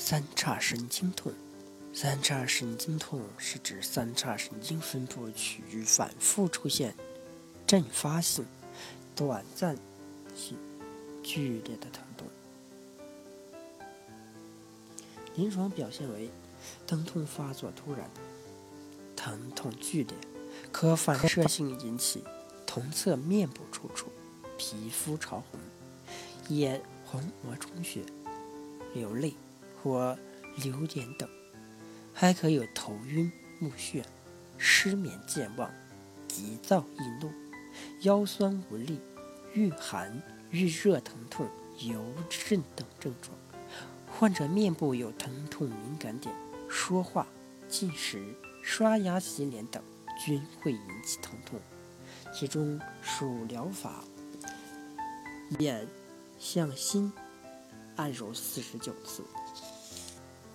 三叉神经痛，三叉神经痛是指三叉神经分布区域反复出现阵发性、短暂性、剧烈的疼痛。临床表现为疼痛发作突然，疼痛剧烈，可反射性引起同侧面部抽搐、皮肤潮红、眼黄膜充血、流泪。或流点等，还可有头晕目眩、失眠健忘、急躁易怒、腰酸无力、遇寒遇热疼痛、油症等症状。患者面部有疼痛敏感点，说话、进食、刷牙洗脸等均会引起疼痛。其中属疗法：眼向心按揉四十九次。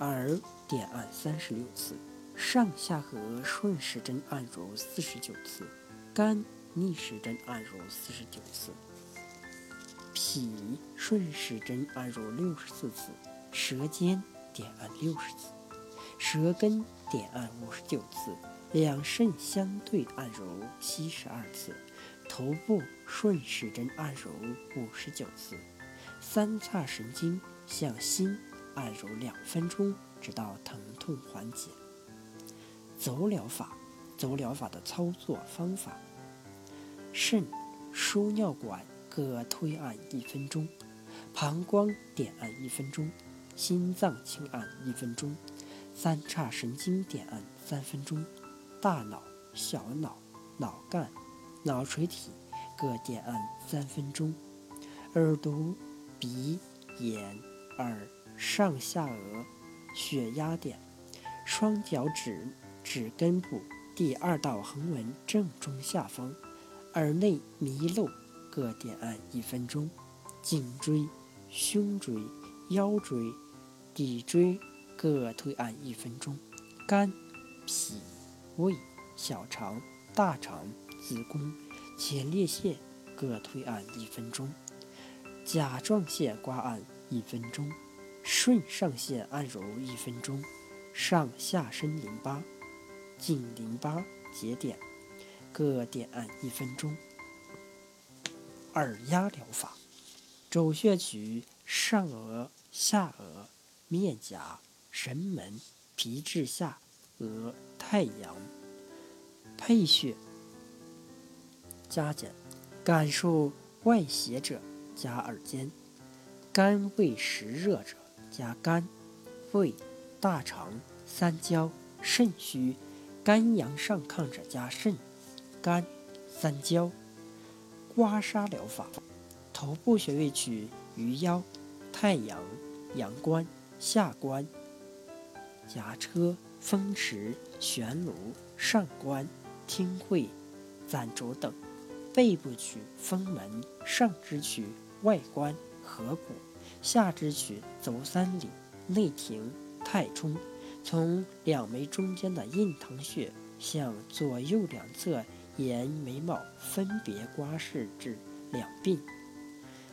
耳点按三十六次，上下颌顺时针按揉四十九次，肝逆时针按揉四十九次，脾顺时针按揉六十四次，舌尖点按六十次，舌根点按五十九次，两肾相对按揉七十二次，头部顺时针按揉五十九次，三叉神经向心。按揉两分钟，直到疼痛缓解。走疗法，走疗法的操作方法：肾、输尿管各推按一分钟，膀胱点按一分钟，心脏轻按一分钟，三叉神经点按三分钟，大脑、小脑、脑干、脑垂体各点按三分钟，耳朵、鼻、眼、耳。上下颚血压点，双脚趾趾根部第二道横纹正中下方，耳内迷漏各点按一分钟，颈椎、胸椎、腰椎、骶椎各推按一分钟，肝、脾、胃、小肠、大肠、子宫、前列腺各推按一分钟，甲状腺刮按一分钟。顺上线按揉一分钟，上下身淋巴、颈淋巴节点各点按一分钟。耳压疗法，走穴取上额、下颚、面颊、神门、皮质下颚、太阳、配穴加减，感受外邪者加耳尖，肝胃实热者。加肝、胃、大肠、三焦、肾虚、肝阳上亢者加肾、肝、三焦。刮痧疗法，头部穴位取鱼腰、太阳、阳关、下关、颊车、风池、悬颅、上关、听会、攒竹等；背部取风门，上肢取外关、合谷。下肢取足三里、内庭、太冲，从两眉中间的印堂穴向左右两侧沿眉毛分别刮拭至两鬓，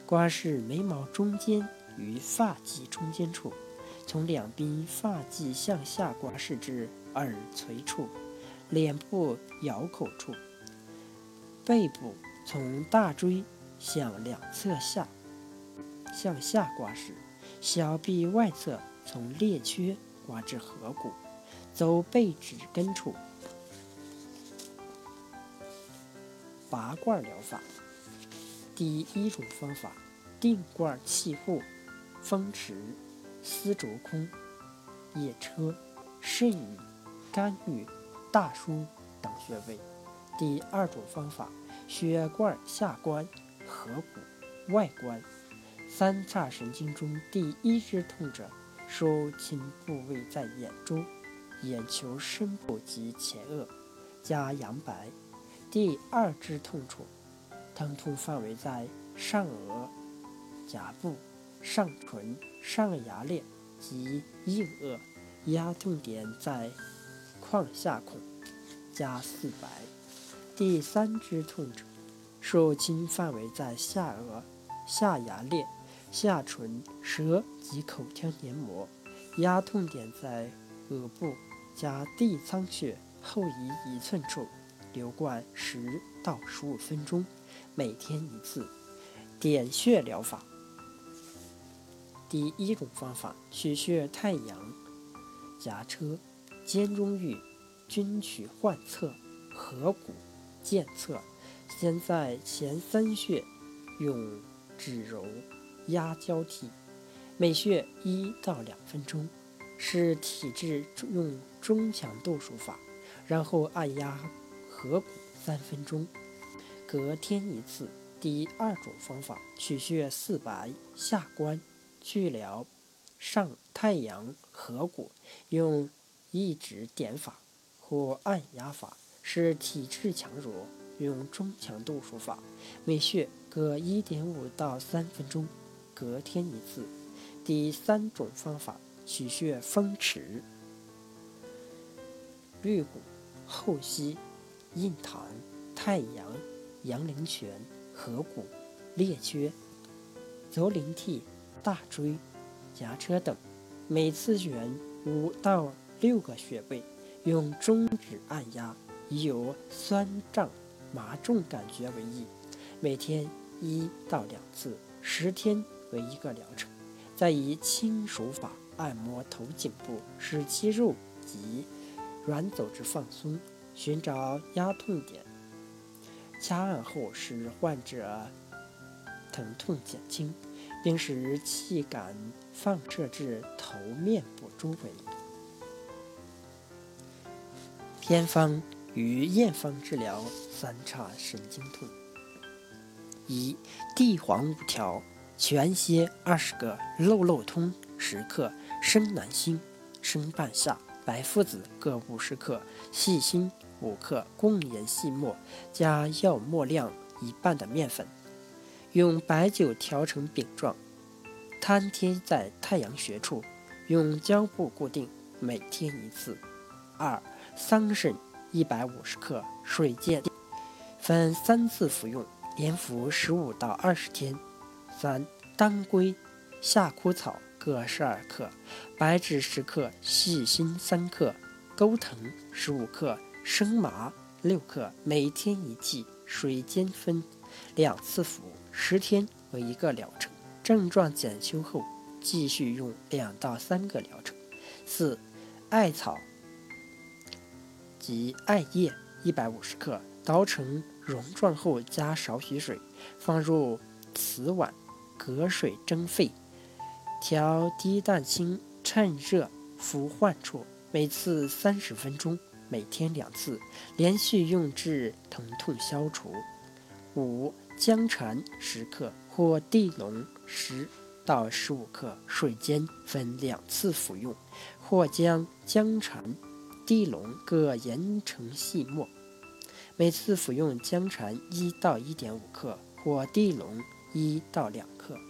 刮拭眉毛中间与发际中间处，从两鬓发际向下刮拭至耳垂处、脸部咬口处，背部从大椎向两侧下。向下刮时，小臂外侧从列缺刮至合谷，走背指根处。拔罐疗法，第一种方法，定罐气户、风池、丝竹空、腋车、肾俞、肝俞、大枢等穴位。第二种方法，血罐下关、合谷、外关。三叉神经中第一支痛者，受侵部位在眼中、眼球深部及前额，加阳白。第二支痛处，疼痛范围在上额、颊部、上唇、上牙裂及硬腭，压痛点在眶下孔，加四白。第三支痛者，受侵范围在下颚、下牙裂。下唇、舌及口腔黏膜，压痛点在额部加地仓穴后移一寸处，留灌十到十五分钟，每天一次。点穴疗法。第一种方法，取穴太阳、颊车、肩中俞，均取患侧、合谷、剑侧。先在前三穴用指揉压交替，每穴一到两分钟，是体质用中强度数法。然后按压合谷三分钟，隔天一次。第二种方法，取穴四白、下关。去疗上太阳合谷，用一指点法或按压法，是体质强弱，用中强度数法。每穴各一点五到三分钟，隔天一次。第三种方法，取穴风池、绿谷、后溪、印堂、太阳、阳陵泉、合谷、列缺、足灵涕。大椎、颊车等，每次选五到六个穴位，用中指按压，以有酸胀、麻重感觉为宜。每天一到两次，十天为一个疗程。再以轻手法按摩头颈部，使肌肉及软组织放松，寻找压痛点。掐按后，使患者疼痛减轻。并使气感放射至头面部周围。偏方与验方治疗三叉神经痛：一、地黄五条，全蝎二十个，肉肉通十克，生南星、生半夏、白附子各五十克，细辛五克，共研细末，加药末量一半的面粉。用白酒调成饼状，摊贴在太阳穴处，用胶布固定，每天一次。二、桑葚一百五十克，水煎，分三次服用，连服十五到二十天。三、当归、夏枯草各十二克，白芷十克，细辛三克，钩藤十五克，生麻六克，每天一剂，水煎分两次服。十天为一个疗程，症状减轻后继续用两到三个疗程。四、艾草及艾叶一百五十克，捣成蓉状后加少许水，放入瓷碗，隔水蒸沸，调低蛋清，趁热敷患处，每次三十分钟，每天两次，连续用至疼痛消除。五。姜蝉十克或地龙十到十五克，水煎分两次服用，或将姜蝉、地龙各研成细末，每次服用姜蝉一到一点五克，或地龙一到两克。